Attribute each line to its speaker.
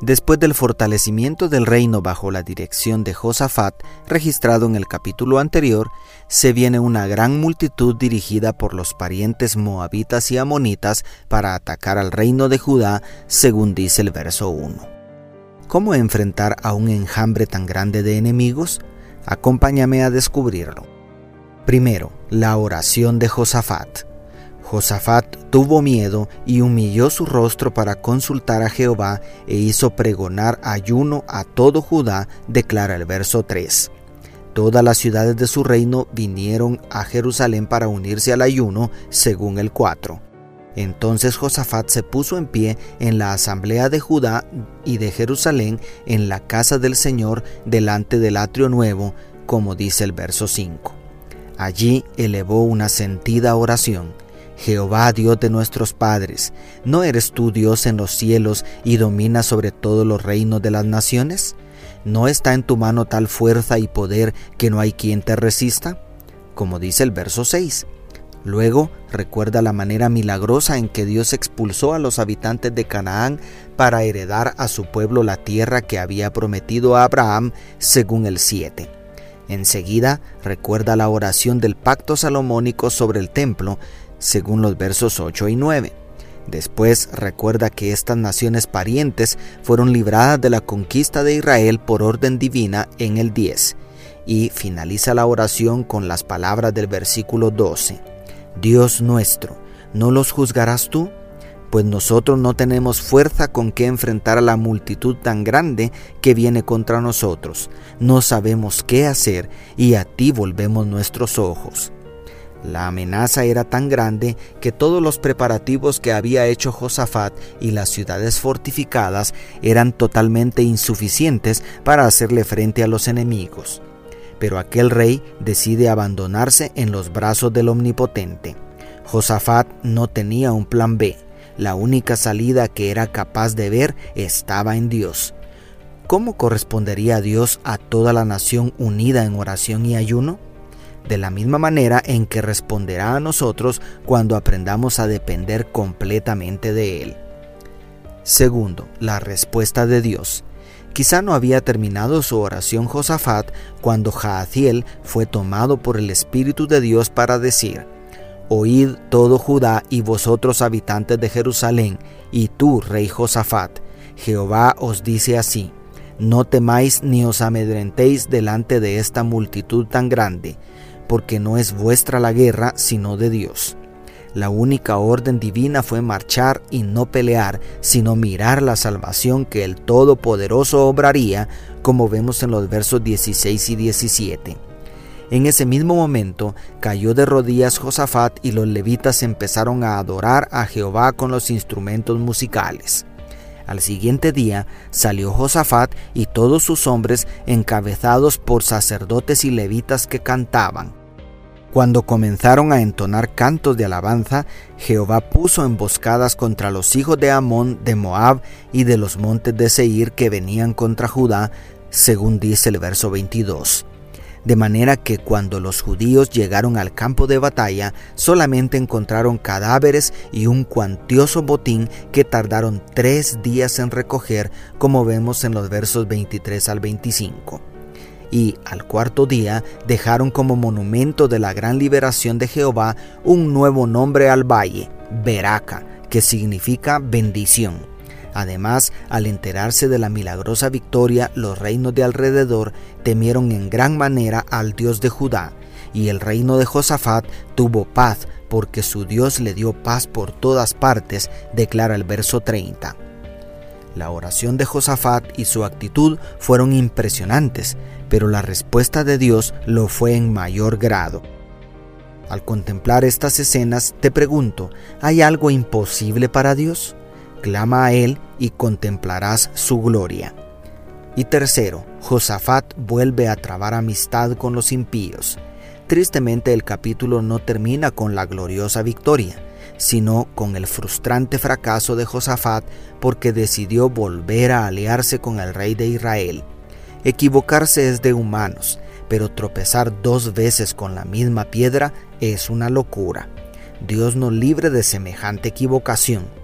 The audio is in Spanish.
Speaker 1: Después del fortalecimiento del reino bajo la dirección de Josafat, registrado en el capítulo anterior, se viene una gran multitud dirigida por los parientes moabitas y amonitas para atacar al reino de Judá, según dice el verso 1. ¿Cómo enfrentar a un enjambre tan grande de enemigos? Acompáñame a descubrirlo. Primero, la oración de Josafat. Josafat tuvo miedo y humilló su rostro para consultar a Jehová e hizo pregonar ayuno a todo Judá, declara el verso 3. Todas las ciudades de su reino vinieron a Jerusalén para unirse al ayuno, según el 4. Entonces Josafat se puso en pie en la asamblea de Judá y de Jerusalén en la casa del Señor delante del atrio nuevo, como dice el verso 5. Allí elevó una sentida oración Jehová Dios de nuestros padres, ¿no eres tú Dios en los cielos y dominas sobre todos los reinos de las naciones? ¿No está en tu mano tal fuerza y poder que no hay quien te resista? Como dice el verso 6. Luego recuerda la manera milagrosa en que Dios expulsó a los habitantes de Canaán para heredar a su pueblo la tierra que había prometido a Abraham según el 7. Enseguida recuerda la oración del pacto salomónico sobre el templo, según los versos 8 y 9. Después recuerda que estas naciones parientes fueron libradas de la conquista de Israel por orden divina en el 10 y finaliza la oración con las palabras del versículo 12. Dios nuestro, ¿no los juzgarás tú? Pues nosotros no tenemos fuerza con que enfrentar a la multitud tan grande que viene contra nosotros. No sabemos qué hacer y a ti volvemos nuestros ojos. La amenaza era tan grande que todos los preparativos que había hecho Josafat y las ciudades fortificadas eran totalmente insuficientes para hacerle frente a los enemigos. Pero aquel rey decide abandonarse en los brazos del Omnipotente. Josafat no tenía un plan B. La única salida que era capaz de ver estaba en Dios. ¿Cómo correspondería a Dios a toda la nación unida en oración y ayuno? De la misma manera en que responderá a nosotros cuando aprendamos a depender completamente de Él. Segundo, la respuesta de Dios. Quizá no había terminado su oración Josafat cuando Jaaziel fue tomado por el Espíritu de Dios para decir, Oíd todo Judá y vosotros habitantes de Jerusalén, y tú, rey Josafat, Jehová os dice así, no temáis ni os amedrentéis delante de esta multitud tan grande, porque no es vuestra la guerra, sino de Dios. La única orden divina fue marchar y no pelear, sino mirar la salvación que el Todopoderoso obraría, como vemos en los versos 16 y 17. En ese mismo momento cayó de rodillas Josafat y los levitas empezaron a adorar a Jehová con los instrumentos musicales. Al siguiente día salió Josafat y todos sus hombres encabezados por sacerdotes y levitas que cantaban. Cuando comenzaron a entonar cantos de alabanza, Jehová puso emboscadas contra los hijos de Amón, de Moab y de los montes de Seir que venían contra Judá, según dice el verso 22 de manera que cuando los judíos llegaron al campo de batalla solamente encontraron cadáveres y un cuantioso botín que tardaron tres días en recoger, como vemos en los versos 23 al 25. Y al cuarto día dejaron como monumento de la gran liberación de Jehová un nuevo nombre al valle, Beraca, que significa bendición Además, al enterarse de la milagrosa victoria, los reinos de alrededor temieron en gran manera al Dios de Judá, y el reino de Josafat tuvo paz, porque su Dios le dio paz por todas partes, declara el verso 30. La oración de Josafat y su actitud fueron impresionantes, pero la respuesta de Dios lo fue en mayor grado. Al contemplar estas escenas, te pregunto, ¿hay algo imposible para Dios? Clama a Él y contemplarás su gloria. Y tercero, Josafat vuelve a trabar amistad con los impíos. Tristemente el capítulo no termina con la gloriosa victoria, sino con el frustrante fracaso de Josafat porque decidió volver a aliarse con el rey de Israel. Equivocarse es de humanos, pero tropezar dos veces con la misma piedra es una locura. Dios nos libre de semejante equivocación.